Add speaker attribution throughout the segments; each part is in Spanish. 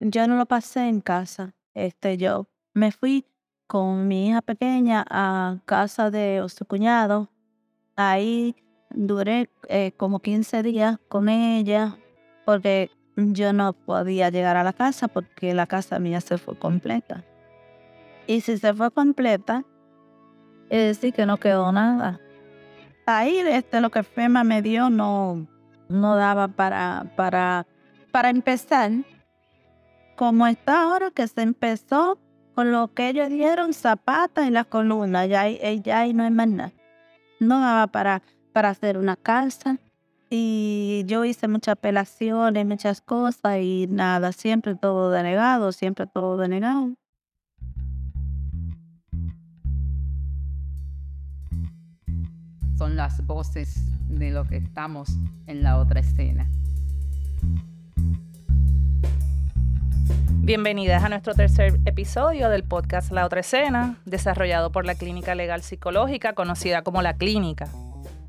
Speaker 1: yo no lo pasé en casa. Este, yo me fui con mi hija pequeña a casa de su cuñado. Ahí duré eh, como 15 días con ella porque yo no podía llegar a la casa porque la casa mía se fue completa. Y si se fue completa, es decir que no quedó nada. Ahí este, lo que FEMA me dio no, no daba para, para, para empezar. Como está ahora que se empezó con lo que ellos dieron, zapatas y las columnas, ya, ya ahí no hay más nada. No daba para, para hacer una casa. Y yo hice muchas apelaciones, muchas cosas y nada, siempre todo denegado, siempre todo denegado.
Speaker 2: Son las voces de lo que estamos en la otra escena.
Speaker 3: Bienvenidas a nuestro tercer episodio del podcast La Otra Escena, desarrollado por la Clínica Legal Psicológica, conocida como La Clínica.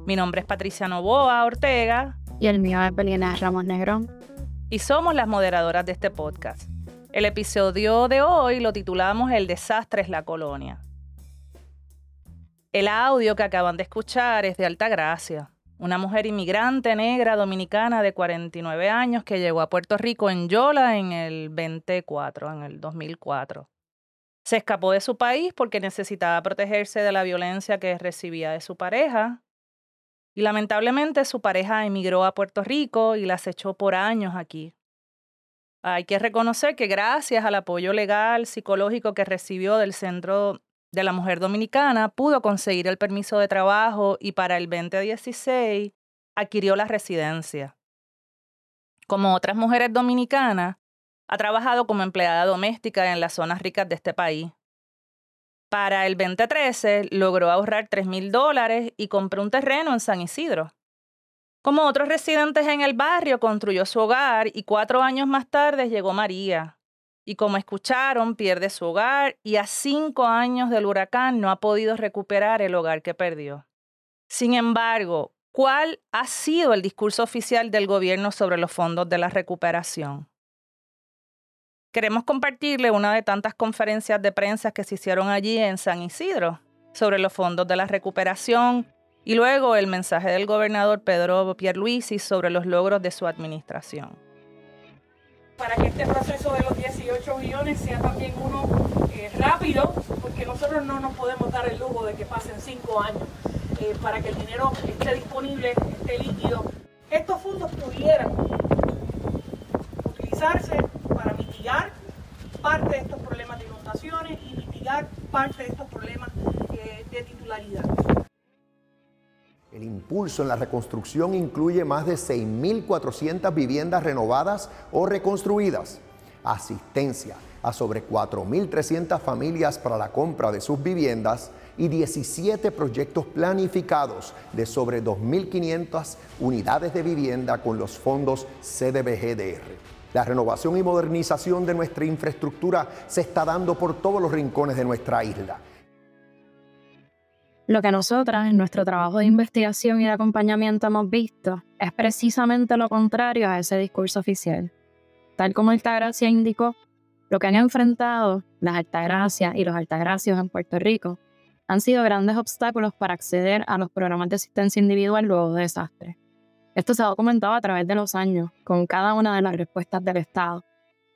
Speaker 3: Mi nombre es Patricia Novoa Ortega.
Speaker 4: Y el mío es Belina Ramos Negrón.
Speaker 3: Y somos las moderadoras de este podcast. El episodio de hoy lo titulamos El desastre es la colonia. El audio que acaban de escuchar es de Altagracia, una mujer inmigrante negra dominicana de 49 años que llegó a Puerto Rico en Yola en el 24, en el 2004. Se escapó de su país porque necesitaba protegerse de la violencia que recibía de su pareja. Y lamentablemente su pareja emigró a Puerto Rico y la echó por años aquí. Hay que reconocer que gracias al apoyo legal, psicológico que recibió del Centro de la mujer dominicana pudo conseguir el permiso de trabajo y para el 2016 adquirió la residencia. Como otras mujeres dominicanas, ha trabajado como empleada doméstica en las zonas ricas de este país. Para el 2013 logró ahorrar 3 mil dólares y compró un terreno en San Isidro. Como otros residentes en el barrio, construyó su hogar y cuatro años más tarde llegó María, y como escucharon, pierde su hogar y a cinco años del huracán no ha podido recuperar el hogar que perdió. Sin embargo, ¿cuál ha sido el discurso oficial del gobierno sobre los fondos de la recuperación? Queremos compartirle una de tantas conferencias de prensa que se hicieron allí en San Isidro sobre los fondos de la recuperación y luego el mensaje del gobernador Pedro Pierluisi sobre los logros de su administración
Speaker 5: para que este proceso de los 18 millones sea también uno eh, rápido, porque nosotros no nos podemos dar el lujo de que pasen cinco años eh, para que el dinero esté disponible, esté líquido. Estos fondos pudieran utilizarse para mitigar parte de estos problemas de inundaciones y mitigar parte de estos problemas eh, de titularidad.
Speaker 6: El impulso en la reconstrucción incluye más de 6.400 viviendas renovadas o reconstruidas, asistencia a sobre 4.300 familias para la compra de sus viviendas y 17 proyectos planificados de sobre 2.500 unidades de vivienda con los fondos CDBGDR. La renovación y modernización de nuestra infraestructura se está dando por todos los rincones de nuestra isla
Speaker 4: lo que nosotras en nuestro trabajo de investigación y de acompañamiento hemos visto es precisamente lo contrario a ese discurso oficial. Tal como Altagracia indicó, lo que han enfrentado las Altagracias y los Altagracios en Puerto Rico han sido grandes obstáculos para acceder a los programas de asistencia individual luego de desastres. Esto se ha documentado a través de los años, con cada una de las respuestas del Estado.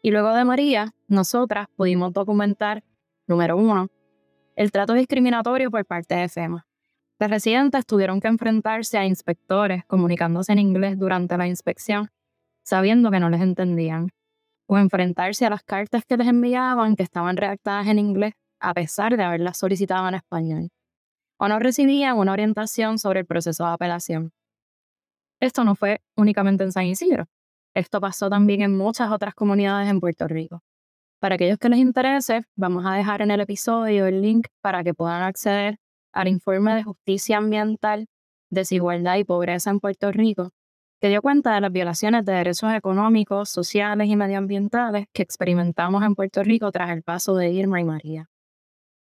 Speaker 4: Y luego de María, nosotras pudimos documentar, número uno, el trato discriminatorio por parte de FEMA. Las residentes tuvieron que enfrentarse a inspectores comunicándose en inglés durante la inspección, sabiendo que no les entendían, o enfrentarse a las cartas que les enviaban que estaban redactadas en inglés a pesar de haberlas solicitado en español, o no recibían una orientación sobre el proceso de apelación. Esto no fue únicamente en San Isidro, esto pasó también en muchas otras comunidades en Puerto Rico. Para aquellos que les interese, vamos a dejar en el episodio el link para que puedan acceder al informe de justicia ambiental, desigualdad y pobreza en Puerto Rico, que dio cuenta de las violaciones de derechos económicos, sociales y medioambientales que experimentamos en Puerto Rico tras el paso de Irma y María.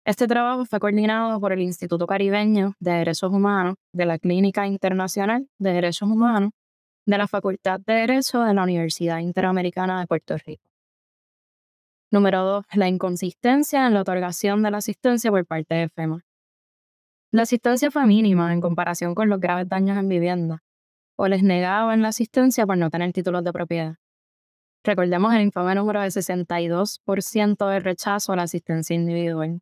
Speaker 4: Este trabajo fue coordinado por el Instituto Caribeño de Derechos Humanos de la Clínica Internacional de Derechos Humanos de la Facultad de Derecho de la Universidad Interamericana de Puerto Rico. Número dos, la inconsistencia en la otorgación de la asistencia por parte de FEMA. La asistencia fue mínima en comparación con los graves daños en vivienda, o les negaban la asistencia por no tener títulos de propiedad. Recordemos el informe número de 62% de rechazo a la asistencia individual.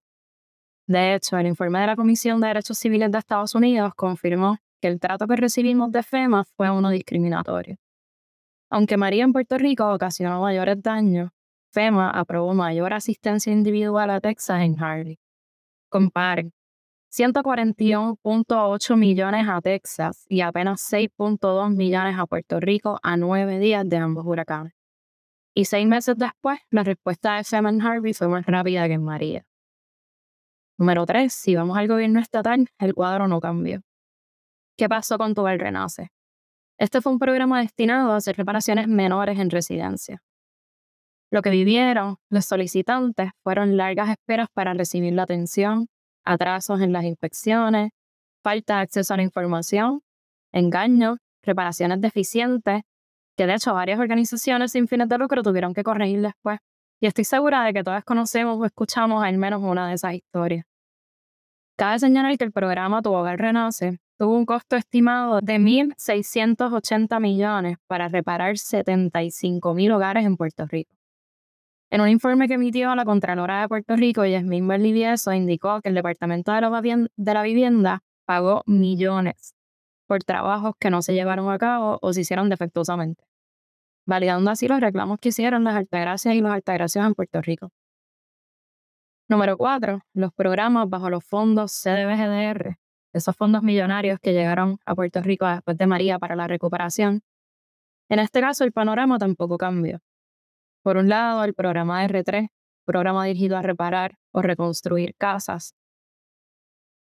Speaker 4: De hecho, el informe de la Comisión de Derechos Civiles de Estados Unidos confirmó que el trato que recibimos de FEMA fue uno discriminatorio. Aunque María en Puerto Rico ocasionó mayores daños, FEMA aprobó mayor asistencia individual a Texas en Harley. Comparen, 141.8 millones a Texas y apenas 6.2 millones a Puerto Rico a nueve días de ambos huracanes. Y seis meses después, la respuesta de FEMA en Harvey fue más rápida que en María. Número 3. Si vamos al gobierno estatal, el cuadro no cambió. ¿Qué pasó con el Renace? Este fue un programa destinado a hacer reparaciones menores en residencia. Lo que vivieron los solicitantes fueron largas esperas para recibir la atención, atrasos en las inspecciones, falta de acceso a la información, engaños, reparaciones deficientes, que de hecho varias organizaciones sin fines de lucro tuvieron que corregir después. Y estoy segura de que todas conocemos o escuchamos al menos una de esas historias. Cabe señalar que el programa Tu Hogar Renace tuvo un costo estimado de 1.680 millones para reparar 75.000 hogares en Puerto Rico. En un informe que emitió la Contralora de Puerto Rico, Yasmín Berlivieso indicó que el Departamento de la, Vivienda pagó millones por trabajos que no se llevaron a cabo o se hicieron defectuosamente, validando así los reclamos que hicieron las Altagracias y los Altagracios en Puerto Rico. Número cuatro, los programas bajo los fondos CDBGDR, esos fondos millonarios que llegaron a Puerto Rico después de María para la recuperación. En este caso, el panorama tampoco cambió. Por un lado, el programa R3, programa dirigido a reparar o reconstruir casas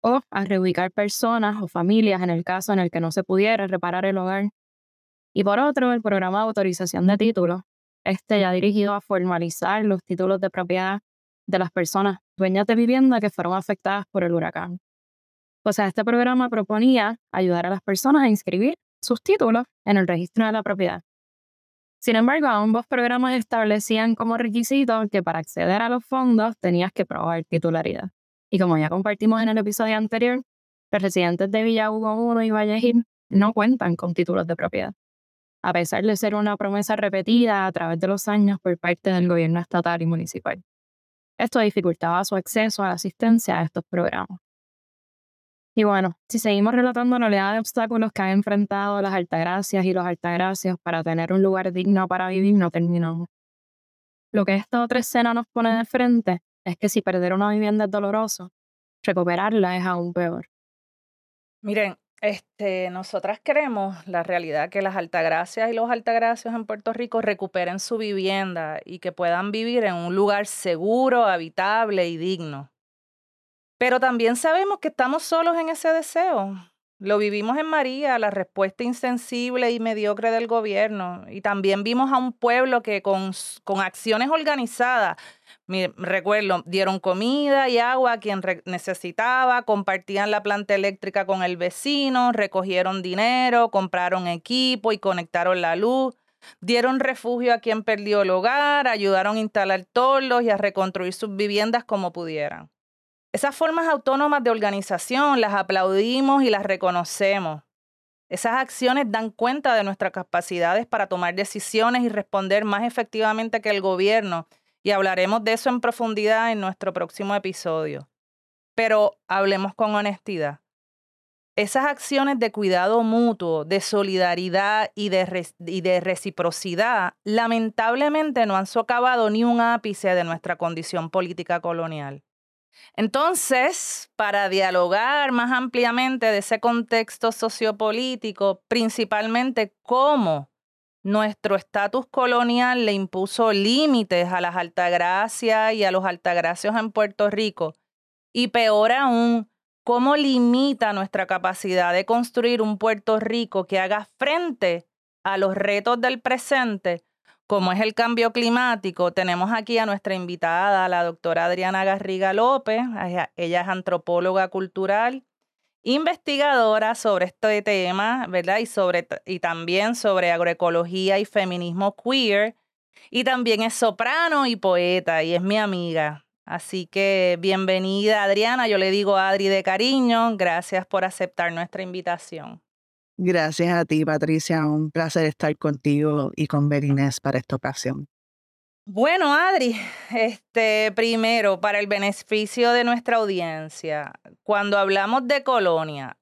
Speaker 4: o a reubicar personas o familias en el caso en el que no se pudiera reparar el hogar. Y por otro, el programa de autorización de títulos, este ya dirigido a formalizar los títulos de propiedad de las personas dueñas de vivienda que fueron afectadas por el huracán. O sea, este programa proponía ayudar a las personas a inscribir sus títulos en el registro de la propiedad. Sin embargo, ambos programas establecían como requisito que para acceder a los fondos tenías que probar titularidad. Y como ya compartimos en el episodio anterior, los residentes de Villa Hugo 1 y Vallejín no cuentan con títulos de propiedad, a pesar de ser una promesa repetida a través de los años por parte del gobierno estatal y municipal. Esto dificultaba su acceso a la asistencia a estos programas. Y bueno, si seguimos relatando la oleada de obstáculos que han enfrentado las altagracias y los altagracios para tener un lugar digno para vivir, no terminamos. Lo que esta otra escena nos pone de frente es que si perder una vivienda es doloroso, recuperarla es aún peor.
Speaker 3: Miren, este, nosotras queremos la realidad que las altagracias y los altagracios en Puerto Rico recuperen su vivienda y que puedan vivir en un lugar seguro, habitable y digno. Pero también sabemos que estamos solos en ese deseo. Lo vivimos en María, la respuesta insensible y mediocre del gobierno. Y también vimos a un pueblo que con, con acciones organizadas, recuerdo, dieron comida y agua a quien necesitaba, compartían la planta eléctrica con el vecino, recogieron dinero, compraron equipo y conectaron la luz. Dieron refugio a quien perdió el hogar, ayudaron a instalar torlos y a reconstruir sus viviendas como pudieran. Esas formas autónomas de organización las aplaudimos y las reconocemos. Esas acciones dan cuenta de nuestras capacidades para tomar decisiones y responder más efectivamente que el gobierno, y hablaremos de eso en profundidad en nuestro próximo episodio. Pero hablemos con honestidad. Esas acciones de cuidado mutuo, de solidaridad y de, reciprocidad lamentablemente no han socavado ni un ápice de nuestra condición política colonial. Entonces, para dialogar más ampliamente de ese contexto sociopolítico, principalmente cómo nuestro estatus colonial le impuso límites a las altagracias y a los altagracios en Puerto Rico, y peor aún, cómo limita nuestra capacidad de construir un Puerto Rico que haga frente a los retos del presente como es el cambio climático, tenemos aquí a nuestra invitada, la doctora Adriana Garriga López. Ella es antropóloga cultural, investigadora sobre este tema, ¿verdad? Y, sobre, y también sobre agroecología y feminismo queer. Y también es soprano y poeta y es mi amiga. Así que bienvenida Adriana, yo le digo Adri de cariño, gracias por aceptar nuestra invitación.
Speaker 7: Gracias a ti, Patricia, un placer estar contigo y con Berinés para esta ocasión.
Speaker 3: Bueno, Adri, este primero, para el beneficio de nuestra audiencia, cuando hablamos de colonia,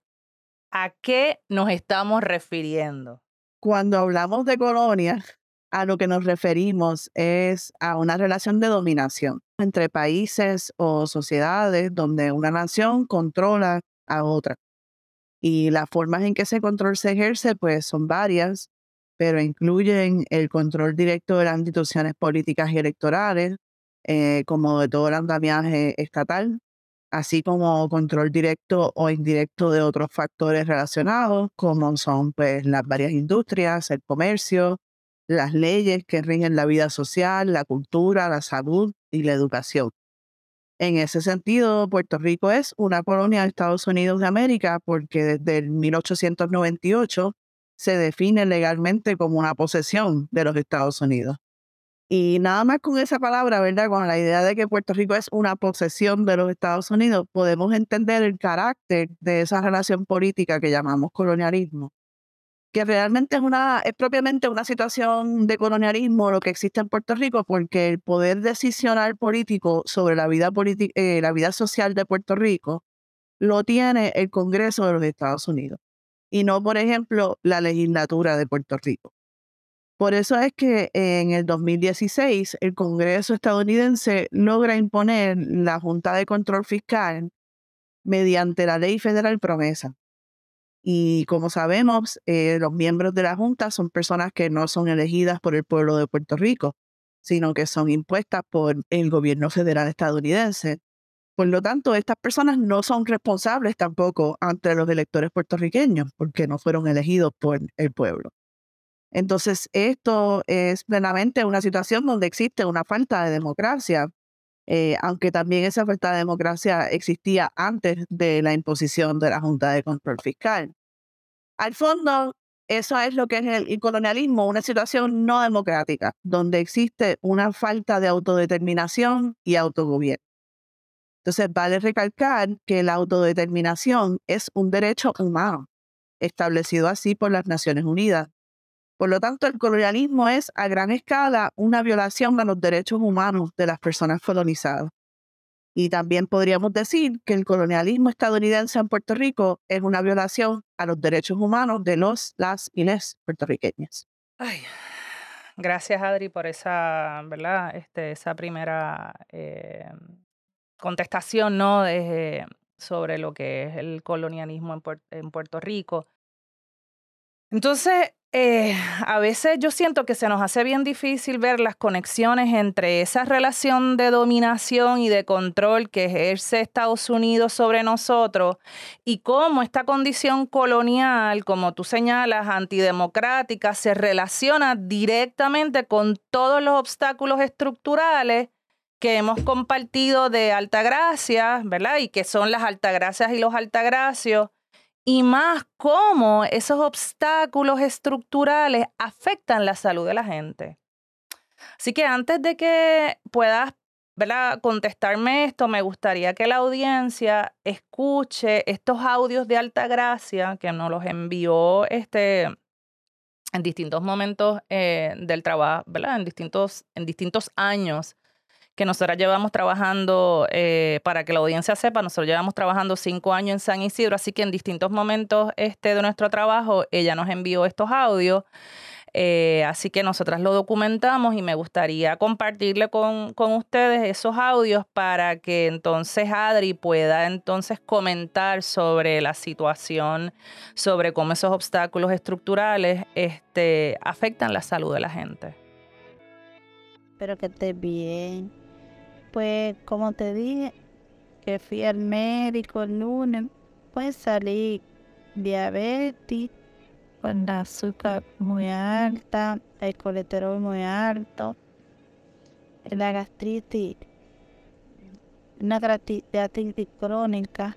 Speaker 3: ¿a qué nos estamos refiriendo?
Speaker 7: Cuando hablamos de colonia, a lo que nos referimos es a una relación de dominación entre países o sociedades donde una nación controla a otra. Y las formas en que ese control se ejerce, pues son varias pero incluyen el control directo de las instituciones políticas y electorales, eh, como de todo el andamiaje estatal, así como control directo o indirecto de otros factores relacionados, como son pues, las varias industrias, el comercio, las leyes que rigen la vida social, la cultura, la salud y la educación. En ese sentido, Puerto Rico es una colonia de Estados Unidos de América porque desde el 1898 se define legalmente como una posesión de los Estados Unidos. Y nada más con esa palabra, ¿verdad? Con la idea de que Puerto Rico es una posesión de los Estados Unidos, podemos entender el carácter de esa relación política que llamamos colonialismo, que realmente es, una, es propiamente una situación de colonialismo lo que existe en Puerto Rico, porque el poder decisional político sobre la vida, eh, la vida social de Puerto Rico lo tiene el Congreso de los Estados Unidos y no, por ejemplo, la legislatura de Puerto Rico. Por eso es que en el 2016 el Congreso estadounidense logra imponer la Junta de Control Fiscal mediante la ley federal promesa. Y como sabemos, eh, los miembros de la Junta son personas que no son elegidas por el pueblo de Puerto Rico, sino que son impuestas por el gobierno federal estadounidense por lo tanto, estas personas no son responsables tampoco ante los electores puertorriqueños porque no fueron elegidos por el pueblo. Entonces, esto es plenamente una situación donde existe una falta de democracia, eh, aunque también esa falta de democracia existía antes de la imposición de la Junta de Control Fiscal. Al fondo, eso es lo que es el colonialismo, una situación no democrática, donde existe una falta de autodeterminación y autogobierno. Entonces, vale recalcar que la autodeterminación es un derecho humano, establecido así por las Naciones Unidas. Por lo tanto, el colonialismo es a gran escala una violación de los derechos humanos de las personas colonizadas. Y también podríamos decir que el colonialismo estadounidense en Puerto Rico es una violación a los derechos humanos de los, las y les puertorriqueñas.
Speaker 3: gracias Adri por esa, ¿verdad? Este, esa primera eh, contestación ¿no? sobre lo que es el colonialismo en, Puerto Rico. Entonces, eh, a veces yo siento que se nos hace bien difícil ver las conexiones entre esa relación de dominación y de control que ejerce Estados Unidos sobre nosotros y cómo esta condición colonial, como tú señalas, antidemocrática, se relaciona directamente con todos los obstáculos estructurales que hemos compartido de Altagracia, ¿verdad? Y que son las Altagracias y los Altagracios, y más cómo esos obstáculos estructurales afectan la salud de la gente. Así que antes de que puedas ¿verdad? contestarme esto, me gustaría que la audiencia escuche estos audios de Altagracia que nos los envió este, en distintos momentos eh, del trabajo, ¿verdad? En distintos, en distintos años que nosotros llevamos trabajando, eh, para que la audiencia sepa, nosotros llevamos trabajando cinco años en San Isidro, así que en distintos momentos este, de nuestro trabajo ella nos envió estos audios. Eh, así que nosotras lo documentamos y me gustaría compartirle con, con, ustedes esos audios para que entonces Adri pueda entonces comentar sobre la situación, sobre cómo esos obstáculos estructurales este, afectan la salud de la gente.
Speaker 1: Espero que estés bien. Pues como te dije, que fui al médico el lunes, pues salí diabetes, con la azúcar muy alta, el colesterol muy alto, la gastritis, una gastritis crónica,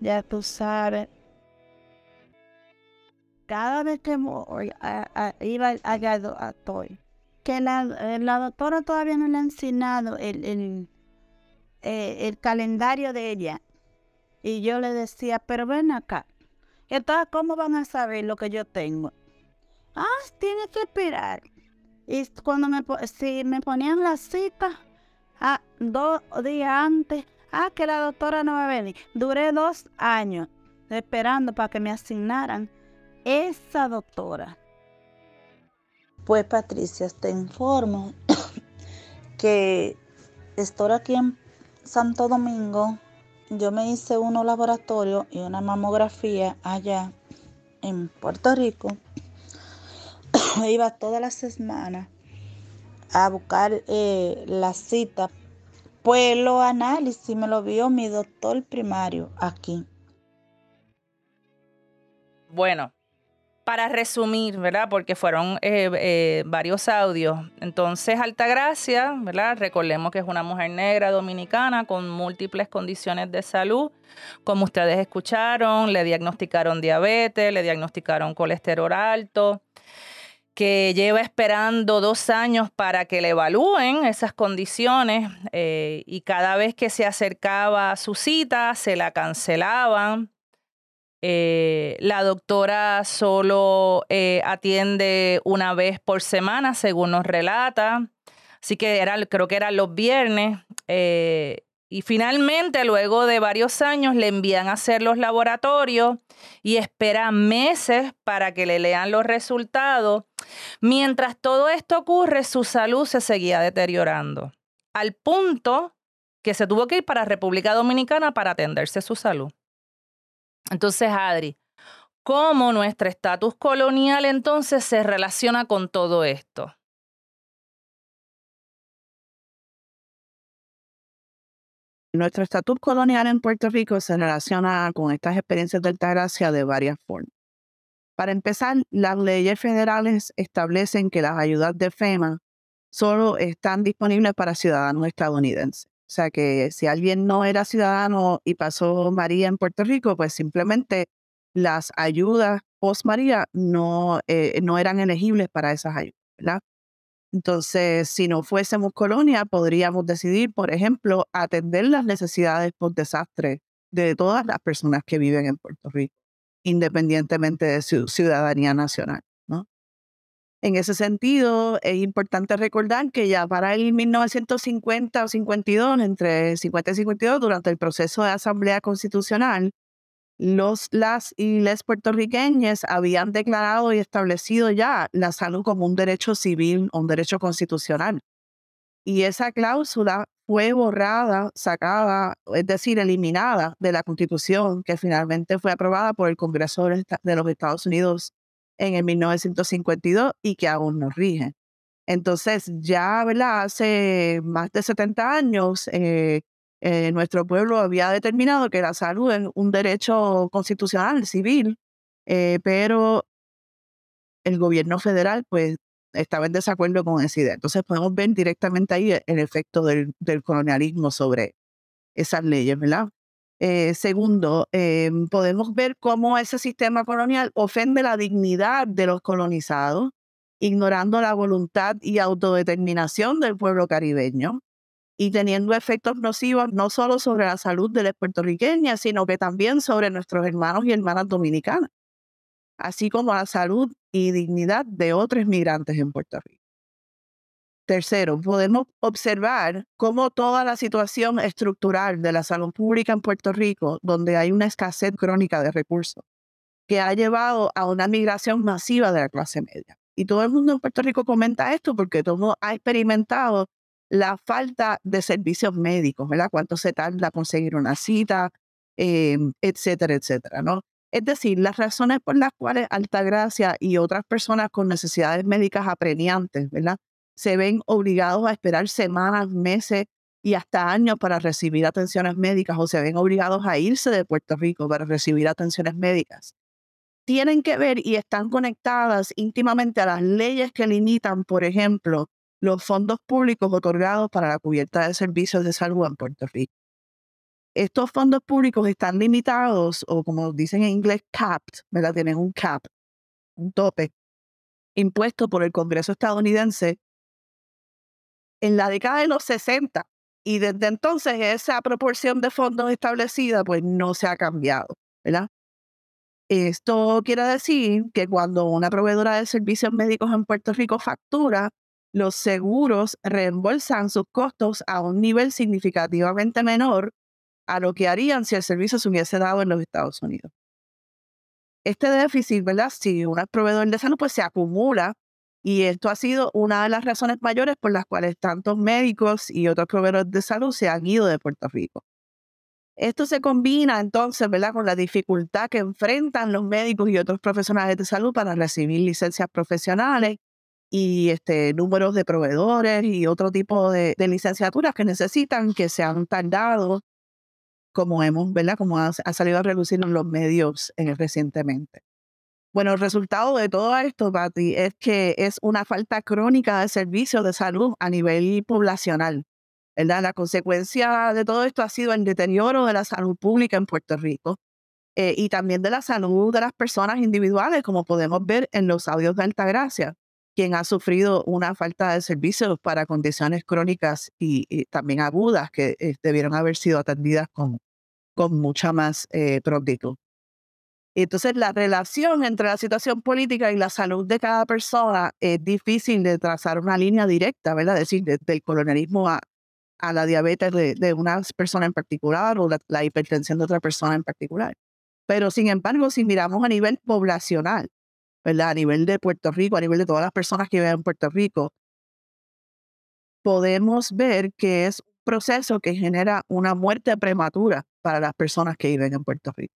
Speaker 1: ya tú sabes. Cada vez que iba a, a, a, que la, eh, la doctora todavía no le ha enseñado el, el, eh, el calendario de ella. Y yo le decía, pero ven acá. Entonces, ¿cómo van a saber lo que yo tengo? Ah, tiene que esperar. Y cuando me, si me ponían la cita, ah, dos días antes, ah, que la doctora no va a venir. Duré dos años esperando para que me asignaran esa doctora.
Speaker 8: Pues Patricia, te informo que estoy aquí en Santo Domingo. Yo me hice unos laboratorios y una mamografía allá en Puerto Rico iba todas las semanas a buscar eh, la cita. Pues los análisis me lo vio mi doctor primario aquí.
Speaker 3: Bueno, para resumir, ¿verdad? Porque fueron eh, eh, varios audios. Entonces, Altagracia, ¿verdad? Recordemos que es una mujer negra dominicana con múltiples condiciones de salud. Como ustedes escucharon, le diagnosticaron diabetes, le diagnosticaron colesterol alto que lleva esperando dos años para que le evalúen esas condiciones eh, y cada vez que se acercaba a su cita se la cancelaban. Eh, la doctora solo eh, atiende una vez por semana, según nos relata. Así que era, creo que eran los viernes. Y finalmente, luego de varios años, le envían a hacer los laboratorios y espera meses para que le lean los resultados. Mientras todo esto ocurre, su salud se seguía deteriorando, al punto que se tuvo que ir para República Dominicana para atenderse su salud. Entonces, Adri, ¿cómo nuestro estatus colonial entonces se relaciona con todo esto?
Speaker 7: Nuestro estatus colonial en Puerto Rico se relaciona con estas experiencias de Altagracia de varias formas. Para empezar, las leyes federales establecen que las ayudas de FEMA solo están disponibles para ciudadanos estadounidenses. O sea que si alguien no era ciudadano y pasó María en Puerto Rico, pues simplemente las ayudas post María no, eh, no eran elegibles para esas ayudas. ¿verdad? Entonces, si no fuésemos colonia, podríamos decidir, por ejemplo, atender las necesidades por desastre de todas las personas que viven en Puerto Rico, independientemente de su ciudadanía nacional. En ese sentido, es importante recordar que ya para el 1950 o 52, entre 50 y 52, durante el proceso de asamblea constitucional, los, las y les puertorriqueñas habían declarado y establecido ya la salud como un derecho civil, un derecho constitucional. Y esa cláusula fue borrada, sacada, es decir, eliminada de la Constitución que finalmente fue aprobada por el Congreso de los Estados Unidos en el 1952 y que aún nos rige. Entonces, ya ¿verdad? hace más de 70 años, eh, eh, nuestro pueblo había determinado que la salud es un derecho constitucional, civil, eh, pero el gobierno federal pues estaba en desacuerdo con esa idea. Entonces podemos ver directamente ahí el efecto del, colonialismo sobre esas leyes, ¿verdad? Eh, segundo, podemos ver cómo ese sistema colonial ofende la dignidad de los colonizados, ignorando la voluntad y autodeterminación del pueblo caribeño y teniendo efectos nocivos no solo sobre la salud de las puertorriqueñas, sino que también sobre nuestros hermanos y hermanas dominicanas, así como la salud y dignidad de otros migrantes en Puerto Rico. Tercero, podemos observar cómo toda la situación estructural de la salud pública en Puerto Rico, donde hay una escasez crónica de recursos, que ha llevado a una migración masiva de la clase media. Y todo el mundo en Puerto Rico comenta esto porque todo ha experimentado la falta de servicios médicos, ¿verdad? Cuánto se tarda conseguir una cita, em, etcétera, etcétera, ¿no? Es decir, las razones por las cuales Altagracia y otras personas con necesidades médicas apremiantes, ¿verdad? Se ven obligados a esperar semanas, meses y hasta años para recibir atenciones médicas o se ven obligados a irse de Puerto Rico para recibir atenciones médicas. Tienen que ver y están conectadas íntimamente a las leyes que limitan, por ejemplo, los fondos públicos otorgados para la cubierta de servicios de salud en Puerto Rico. Estos fondos públicos están limitados, o como dicen en inglés, capped, ¿verdad? Tienen un cap, un tope, impuesto por el Congreso estadounidense en la década de los 60 y desde entonces esa proporción de fondos establecida pues no se ha cambiado, ¿verdad? Esto quiere decir que cuando una proveedora de servicios médicos en Puerto Rico factura, los seguros reembolsan sus costos a un nivel significativamente menor a lo que harían si el servicio se hubiese dado en los Estados Unidos. Este déficit, ¿verdad? Si un proveedor de salud, pues se acumula y esto ha sido una de las razones mayores por las cuales tantos médicos y otros proveedores de salud se han ido de Puerto Rico. Esto se combina entonces, ¿verdad?, con la dificultad que enfrentan los médicos y otros profesionales de salud para recibir licencias profesionales y este, números de proveedores y otro tipo de, licenciaturas que necesitan que se han tardado, como hemos, ¿verdad?, como ha, salido a reducir en los medios eh, recientemente. Bueno, el resultado de todo esto, Patti, es que es una falta crónica de servicios de salud a nivel poblacional. La consecuencia de todo esto ha sido el deterioro de la salud pública en Puerto Rico eh, y también de la salud de las personas individuales, como podemos ver en los audios de Altagracia, quien ha sufrido una falta de servicios para condiciones crónicas y, también agudas que eh, debieron haber sido atendidas con, con mucha más eh, prontitud. Entonces, la relación entre la situación política y la salud de cada persona es difícil de trazar una línea directa, ¿verdad? Es decir, del colonialismo a, la diabetes de, de una persona en particular o la, hipertensión de otra persona en particular. Pero sin embargo, si miramos a nivel poblacional, ¿verdad? A nivel de Puerto Rico, a nivel de todas las personas que viven en Puerto Rico, podemos ver que es un proceso que genera una muerte prematura para las personas que viven en Puerto Rico,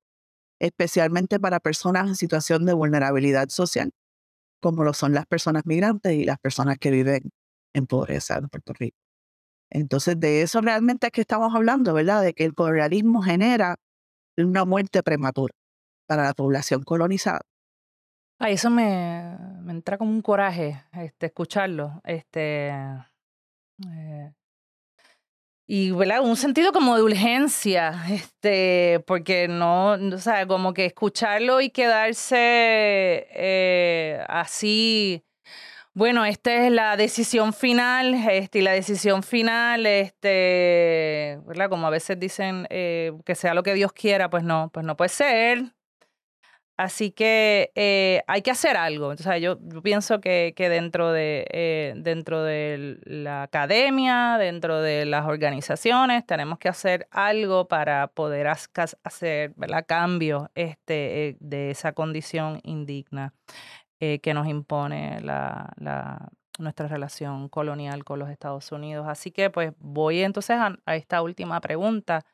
Speaker 7: especialmente para personas en situación de vulnerabilidad social, como lo son las personas migrantes y las personas que viven en pobreza en Puerto Rico. Entonces, de eso realmente es que estamos hablando, ¿verdad? De que el colonialismo genera una muerte prematura para la población colonizada.
Speaker 3: A eso me, me entra como un coraje este, escucharlo. Este, eh, y ¿verdad? un sentido como de urgencia, este, porque no, o sea, como que escucharlo y quedarse eh, así bueno, esta es la decisión final, este, y la decisión final, este, ¿verdad? Como a veces dicen eh, que sea lo que Dios quiera, pues no, pues no puede ser. Así que eh, hay que hacer algo. O sea, yo, pienso que, que dentro, de, eh, dentro de la academia, dentro de las organizaciones, tenemos que hacer algo para poder hacer ¿verdad? cambios este, de esa condición indigna. Eh, que nos impone la, nuestra relación colonial con los Estados Unidos. Así que pues voy entonces a, esta última pregunta.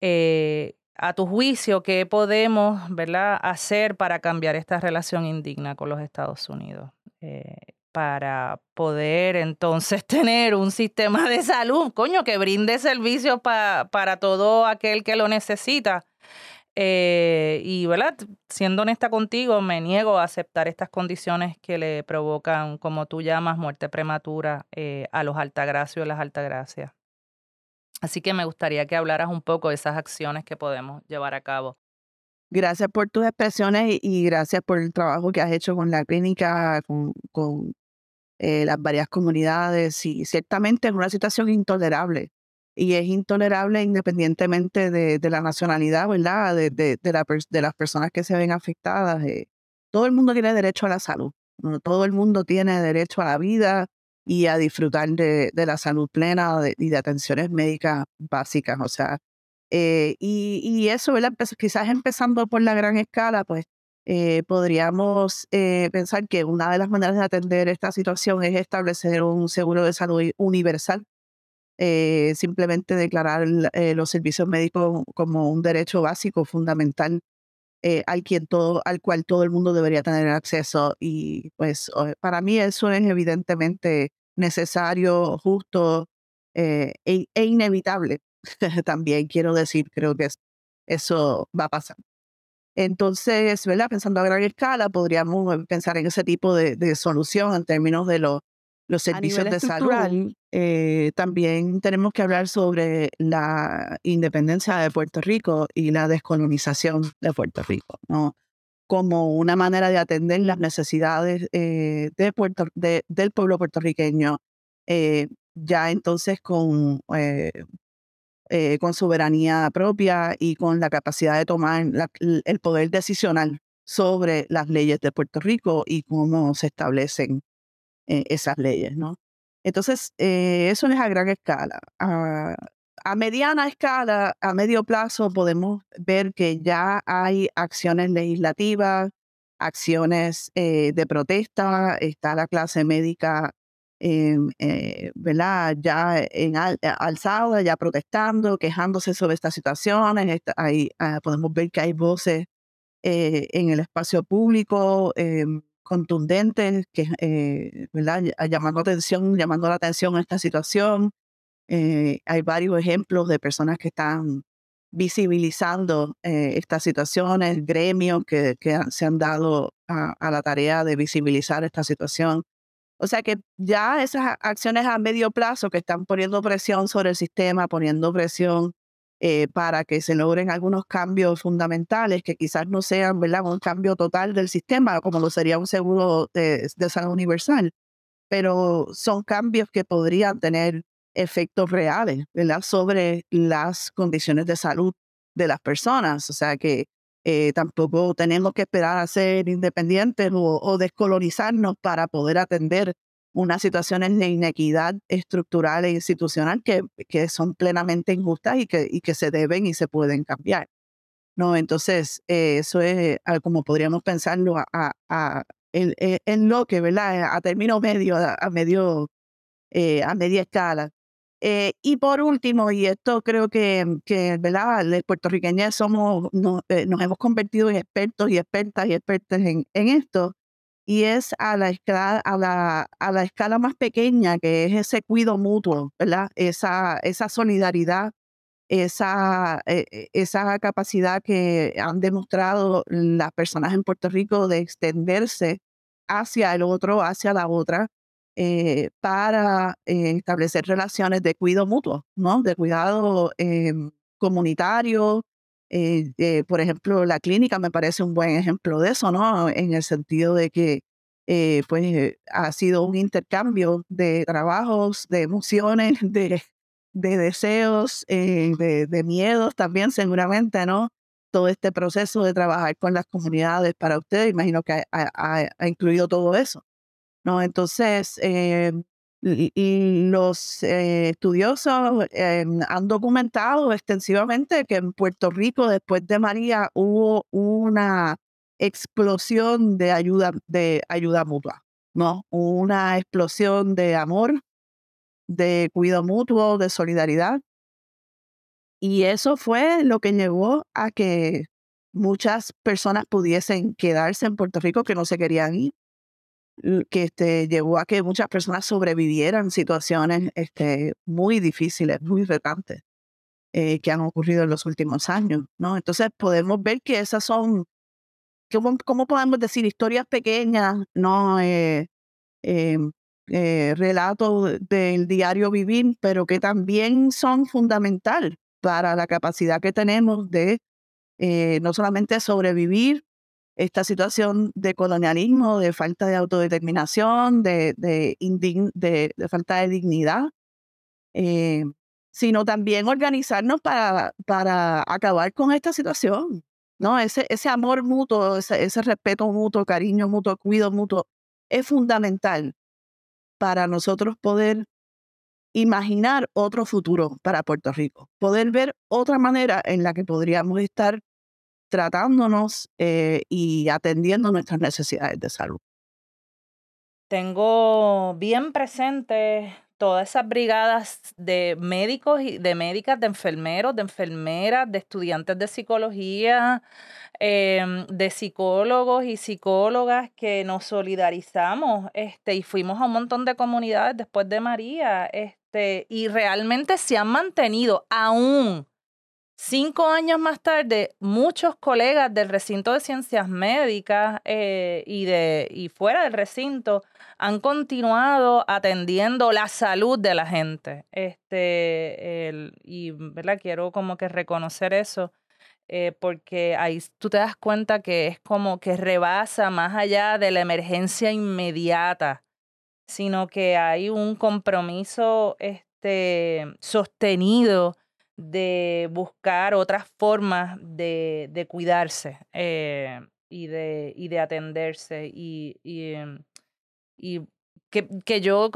Speaker 3: Eh, a tu juicio, ¿qué podemos ¿verdad? hacer para cambiar esta relación indigna con los Estados Unidos? Eh, para poder entonces tener un sistema de salud, coño, que brinde servicios para todo aquel que lo necesita eh, y, ¿verdad? Siendo honesta contigo, me niego a aceptar estas condiciones que le provocan, como tú llamas, muerte prematura eh, a los altagracios y las altagracias. Así que me gustaría que hablaras un poco de esas acciones que podemos llevar a cabo.
Speaker 7: Gracias por tus expresiones y gracias por el trabajo que has hecho con la clínica, con, eh, las varias comunidades. Y ciertamente es una situación intolerable y es intolerable independientemente de, la nacionalidad, ¿verdad? De, la, de, las personas que se ven afectadas. Eh. Todo el mundo tiene derecho a la salud, todo el mundo tiene derecho a la vida y a disfrutar de, la salud plena y de atenciones médicas básicas. O sea, eh, y, y, eso, ¿verdad? Quizás empezando por la gran escala, pues eh, podríamos pensar que una de las maneras de atender esta situación es establecer un seguro de salud universal eh, simplemente declarar eh, los servicios médicos como un derecho básico, fundamental, eh, al, quien todo, al cual todo el mundo debería tener acceso. Y pues para mí eso es evidentemente necesario, justo e, e, inevitable. También quiero decir, creo que eso va a pasar. Entonces, ¿verdad? Pensando a gran escala, podríamos pensar en ese tipo de, de solución en términos de los los servicios de salud. Eh, también tenemos que hablar sobre la independencia de Puerto Rico y la descolonización de Puerto Rico, ¿no? como una manera de atender las necesidades eh, de Puerto, del pueblo puertorriqueño, eh, ya entonces con, con soberanía propia y con la capacidad de tomar el poder decisional sobre las leyes de Puerto Rico y cómo se establecen esas leyes, ¿no? Entonces, eso es a gran escala. A, a mediana escala, a medio plazo, podemos ver que ya hay acciones legislativas, acciones de protesta, está la clase médica eh, ¿verdad? ya en alzada, ya protestando, quejándose sobre estas situaciones. ahí, ah, podemos ver que hay voces eh, en el espacio público em, contundentes, que, eh, ¿verdad? llamando atención, llamando la atención a esta situación. hay varios ejemplos de personas que están visibilizando estas situaciones, gremios que, que, se han dado a, a, la tarea de visibilizar esta situación. O sea que ya esas acciones a medio plazo que están poniendo presión sobre el sistema, poniendo presión eh, para que se logren algunos cambios fundamentales que quizás no sean ¿verdad? un cambio total del sistema, como lo sería un seguro de, salud universal, pero son cambios que podrían tener efectos reales ¿verdad? sobre las condiciones de salud de las personas. O sea que eh, tampoco tenemos que esperar a ser independientes o, descolonizarnos para poder atender unas situaciones de inequidad estructural e institucional que, que son plenamente injustas y que, y que se deben y se pueden cambiar. ¿no? Entonces, eh, eso es como podríamos pensarlo a, a, en, en, lo que, ¿verdad? A término medio, a, medio, eh, a media escala. Eh, y por último, y esto creo que, que ¿verdad? Los puertorriqueños somos, eh, nos hemos convertido en expertos y expertas y expertas en, en esto, y es a la, escala, a, la, a la escala más pequeña, que es ese cuido mutuo, ¿verdad? Esa, esa solidaridad, esa, eh, esa capacidad que han demostrado las personas en Puerto Rico de extenderse hacia el otro, hacia la otra, eh, para eh, establecer relaciones de cuidado mutuo, ¿no? De cuidado em, comunitario. Eh, por ejemplo, la clínica me parece un buen ejemplo de eso, ¿no? En el sentido de que pues, ha sido un intercambio de trabajos, de emociones, de, de deseos, de, de miedos también seguramente, ¿no? todo este proceso de trabajar con las comunidades para ustedes, imagino que ha incluido todo eso. ¿no? Entonces, eh, los eh, estudiosos eh, han documentado extensivamente que en Puerto Rico, después de María, hubo una explosión de ayuda, de ayuda mutua, ¿no? Una explosión de amor, de cuidado mutuo, de solidaridad. Y eso fue lo que llevó a que muchas personas pudiesen quedarse en Puerto Rico que no se querían ir que este, llevó a que muchas personas sobrevivieran situaciones este, muy difíciles, muy retantes, eh, que han ocurrido en los últimos años. ¿no? Entonces podemos ver que esas son, ¿cómo, podemos decir? Historias pequeñas, ¿no? Eh, eh, eh, relatos del diario vivir, pero que también son fundamental para la capacidad que tenemos de no solamente sobrevivir, esta situación de colonialismo, de falta de autodeterminación, de, de, falta de dignidad, eh, sino también organizarnos para, para acabar con esta situación. ¿no? Ese, ese amor mutuo, ese, ese respeto mutuo, cariño mutuo, cuidado mutuo, es fundamental para nosotros poder imaginar otro futuro para Puerto Rico, poder ver otra manera en la que podríamos estar tratándonos eh, y atendiendo nuestras necesidades de salud.
Speaker 3: Tengo bien presente todas esas brigadas de médicos y de médicas, de enfermeros, de enfermeras, de estudiantes de psicología, em, de psicólogos y psicólogas que nos solidarizamos este, y fuimos a un montón de comunidades después de María este, y realmente se han mantenido aún Cinco años más tarde, muchos colegas del recinto de ciencias médicas eh, y, de, y fuera del recinto han continuado atendiendo la salud de la gente. Este, y ¿verdad? quiero como que reconocer eso. Eh, porque ahí tú te das cuenta que es como que rebasa más allá de la emergencia inmediata sino que hay un compromiso este, sostenido de buscar otras formas de, de cuidarse eh, y, de, y de atenderse y, y, em, y que, que, yo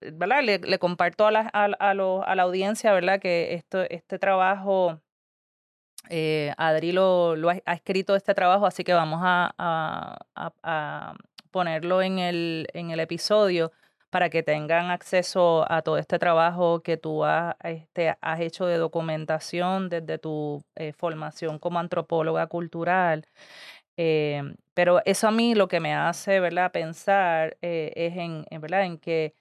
Speaker 3: ¿verdad? Le, le comparto a la, a, a, a la audiencia ¿verdad? que esto, este trabajo eh, Adri lo, lo ha, escrito este trabajo, así que vamos a, a, a ponerlo en el, en el episodio para que tengan acceso a todo este trabajo que tú has, este, has hecho de documentación desde tu eh, formación como antropóloga cultural. Eh, pero eso a mí lo que me hace ¿verdad? pensar eh, es en, en, ¿verdad? en que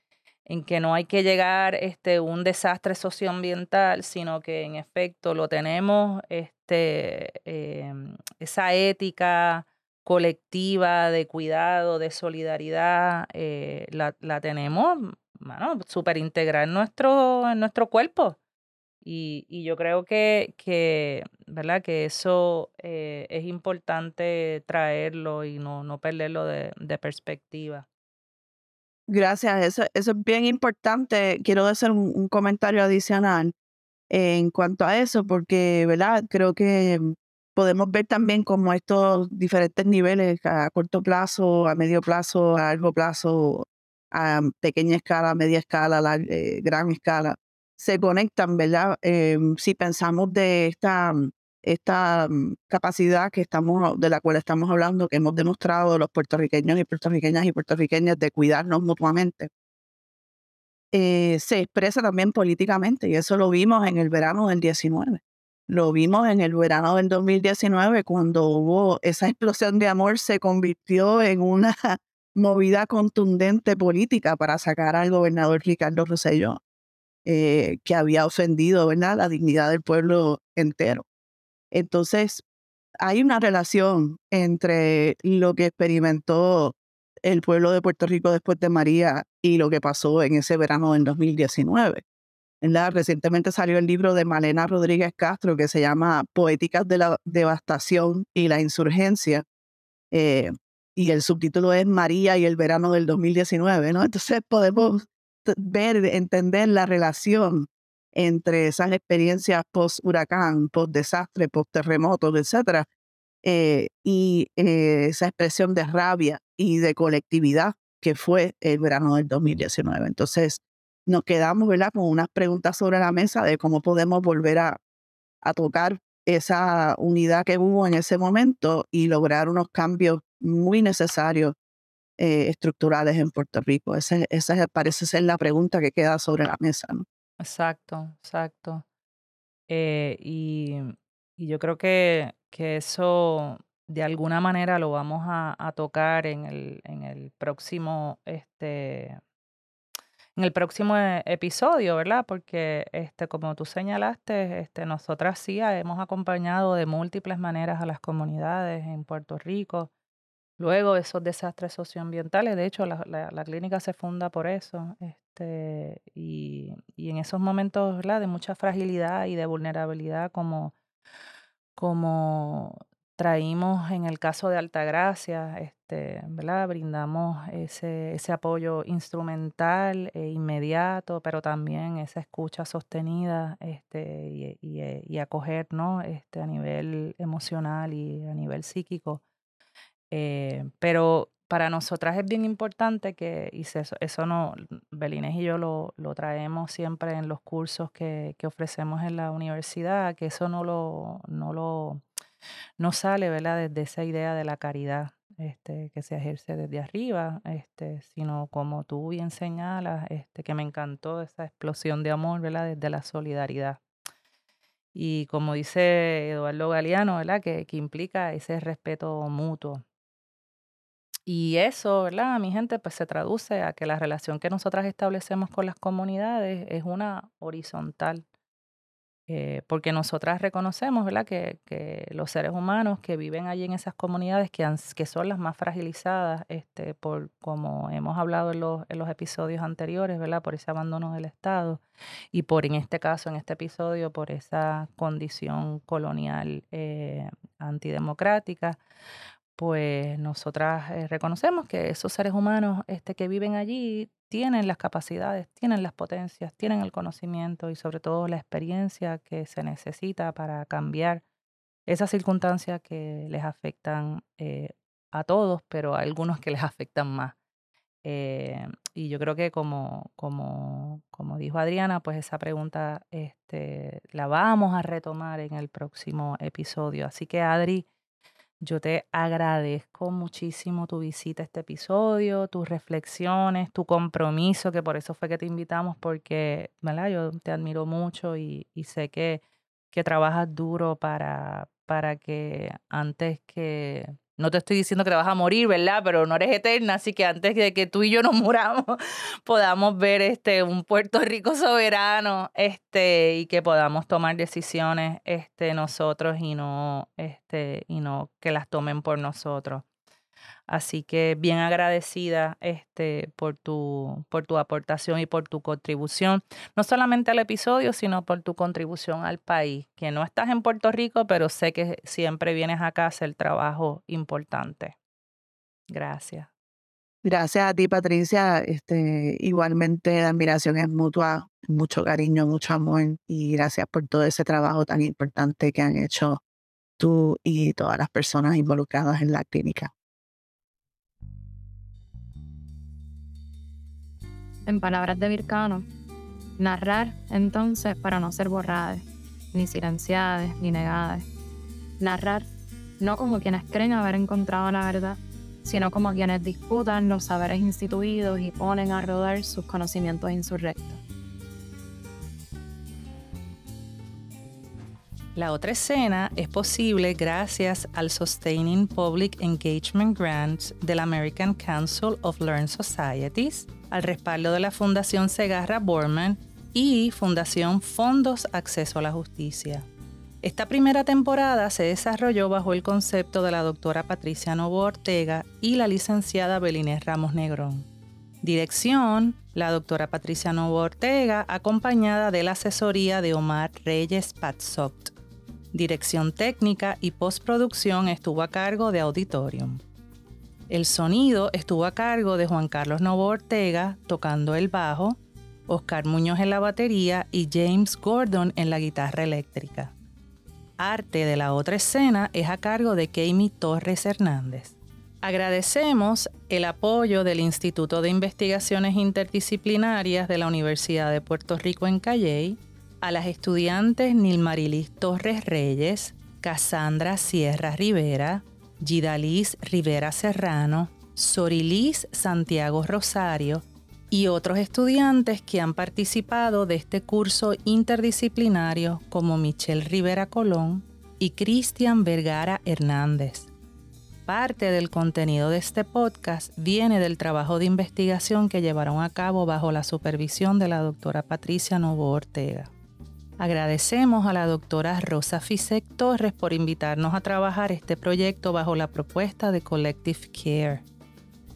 Speaker 3: en que no hay que llegar este un desastre socioambiental, sino que en efecto lo tenemos, este, eh, esa ética colectiva de cuidado, de solidaridad, eh, la, la, tenemos, bueno, súper integral en nuestro, en nuestro cuerpo. Y, y, yo creo que, que, ¿verdad? que eso eh, es importante traerlo y no, no perderlo de, de perspectiva.
Speaker 7: Gracias, eso, eso, es bien importante. Quiero hacer un, un, comentario adicional en cuanto a eso, porque, ¿verdad? Creo que podemos ver también como estos diferentes niveles a corto plazo, a medio plazo, a largo plazo, a pequeña escala, media escala, a eh, gran escala, se conectan, ¿verdad? Eh, si pensamos de esta esta mm, capacidad que estamos, de la cual estamos hablando, que hemos demostrado los puertorriqueños y puertorriqueñas y puertorriqueñas de cuidarnos mutuamente, eh, se expresa también políticamente y eso lo vimos en el verano del 19. Lo vimos en el verano del 2019 cuando hubo esa explosión de amor se convirtió en una movida contundente política para sacar al gobernador Ricardo Rosselló, eh, que había ofendido la dignidad del pueblo entero. Entonces, hay una relación entre lo que experimentó el pueblo de Puerto Rico después de María y lo que pasó en ese verano del 2019. ¿Verdad? Recientemente salió el libro de Malena Rodríguez Castro que se llama Poéticas de la Devastación y la Insurgencia. Eh, y el subtítulo es María y el verano del 2019, ¿no? Entonces podemos ver, entender la relación entre esas experiencias post-huracán, post-desastre, post-terremotos, etcétera, eh, y eh, esa expresión de rabia y de colectividad que fue el verano del 2019. Entonces, nos quedamos ¿verdad? con unas preguntas sobre la mesa de cómo podemos volver a, a tocar esa unidad que hubo en ese momento y lograr unos cambios muy necesarios eh, estructurales en Puerto Rico. Esa, esa parece ser la pregunta que queda sobre la mesa. ¿no?
Speaker 3: Exacto, exacto. Eh, y, y, yo creo que, que, eso de alguna manera lo vamos a, a, tocar en el, en el próximo, este, en el próximo e, episodio, ¿verdad? Porque este, como tú señalaste, este, nosotras sí hemos acompañado de múltiples maneras a las comunidades en Puerto Rico. Luego esos desastres socioambientales, de hecho la, la, la clínica se funda por eso. Este, y, y, en esos momentos ¿verdad? de mucha fragilidad y de vulnerabilidad como, como traímos en el caso de Altagracia, este, ¿verdad? brindamos ese, apoyo instrumental e inmediato, pero también esa escucha sostenida este, y, y, y acoger ¿no? este, a nivel emocional y a nivel psíquico. Eh, pero para nosotras es bien importante que, y eso, eso no, Belines y yo lo, lo, traemos siempre en los cursos que, que, ofrecemos en la universidad, que eso no lo, no lo, no sale, ¿verdad? Desde esa idea de la caridad, este, que se ejerce desde arriba, este, sino como tú bien señalas, este, que me encantó esa explosión de amor, ¿verdad? Desde la solidaridad. Y como dice Eduardo Galeano, ¿verdad? Que, que implica ese respeto mutuo. Y eso, ¿verdad? Mi gente, pues se traduce a que la relación que nosotras establecemos con las comunidades es una horizontal. Eh, porque nosotras reconocemos, ¿verdad? Que, que, los seres humanos que viven allí en esas comunidades, que, han, que son las más fragilizadas, este, por como hemos hablado en los, en los episodios anteriores, ¿verdad? Por ese abandono del Estado y por, en este caso, en este episodio, por esa condición colonial eh, antidemocrática pues nosotras eh, reconocemos que esos seres humanos este, que viven allí tienen las capacidades, tienen las potencias, tienen el conocimiento y sobre todo la experiencia que se necesita para cambiar esas circunstancias que les afectan eh, a todos, pero a algunos que les afectan más. Eh, y yo creo que como, como, como dijo Adriana, pues esa pregunta este, la vamos a retomar en el próximo episodio. Así que Adri, yo te agradezco muchísimo tu visita a este episodio, tus reflexiones, tu compromiso, que por eso fue que te invitamos, porque ¿verdad? yo te admiro mucho y, y sé que, que trabajas duro para, para que antes que no te estoy diciendo que te vas a morir, ¿verdad? Pero no eres eterna, así que antes de que tú y yo nos muramos, podamos ver este un Puerto Rico soberano, este y que podamos tomar decisiones este nosotros y no este y no que las tomen por nosotros. Así que bien agradecida este, por, tu, por tu aportación y por tu contribución, no solamente al episodio, sino por tu contribución al país, que no estás en Puerto Rico, pero sé que siempre vienes acá a hacer trabajo importante. Gracias.
Speaker 7: Gracias a ti, Patricia. Este, igualmente la admiración es mutua, mucho cariño, mucho amor y gracias por todo ese trabajo tan importante que han hecho tú y todas las personas involucradas en la clínica.
Speaker 4: En palabras de Vircano, narrar entonces para no ser borradas, ni silenciadas, ni negadas. Narrar no como quienes creen haber encontrado la verdad, sino como quienes disputan los saberes instituidos y ponen a rodar sus conocimientos insurrectos.
Speaker 3: La otra escena es posible gracias al Sustaining Public Engagement Grants del American Council of Learned Societies, al respaldo de la Fundación Segarra Borman y Fundación Fondos Acceso a la Justicia. Esta primera temporada se desarrolló bajo el concepto de la doctora Patricia Novo Ortega y la licenciada Belinés Ramos Negrón. Dirección, la doctora Patricia Novo Ortega, acompañada de la asesoría de Omar Reyes Patsopt. Dirección técnica y postproducción estuvo a cargo de Auditorium. El sonido estuvo a cargo de Juan Carlos Novo Ortega tocando el bajo, Oscar Muñoz en la batería y James Gordon en la guitarra eléctrica. Arte de la otra escena es a cargo de Kami Torres Hernández. Agradecemos el apoyo del Instituto de Investigaciones Interdisciplinarias de la Universidad de Puerto Rico en Calley, a las estudiantes Nilmarilis Torres Reyes, Cassandra Sierra Rivera, Gidalis Rivera Serrano, Sorilis Santiago Rosario y otros estudiantes que han participado de este curso interdisciplinario como Michelle Rivera Colón y Cristian Vergara Hernández. Parte del contenido de este podcast viene del trabajo de investigación que llevaron a cabo bajo la supervisión de la doctora Patricia Novo Ortega. Agradecemos a la doctora Rosa Fisek Torres por invitarnos a trabajar este proyecto bajo la propuesta de Collective Care.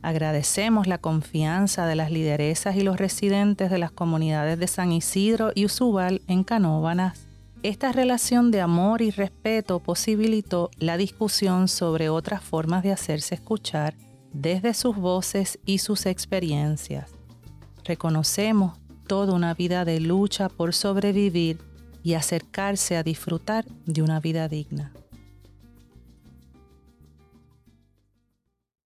Speaker 3: Agradecemos la confianza de las lideresas y los residentes de las comunidades de San Isidro y Usubal en Canóvanas. Esta relación de amor y respeto posibilitó la discusión sobre otras formas de hacerse escuchar desde sus voces y sus experiencias. Reconocemos toda una vida de lucha por sobrevivir y acercarse a disfrutar de una vida digna.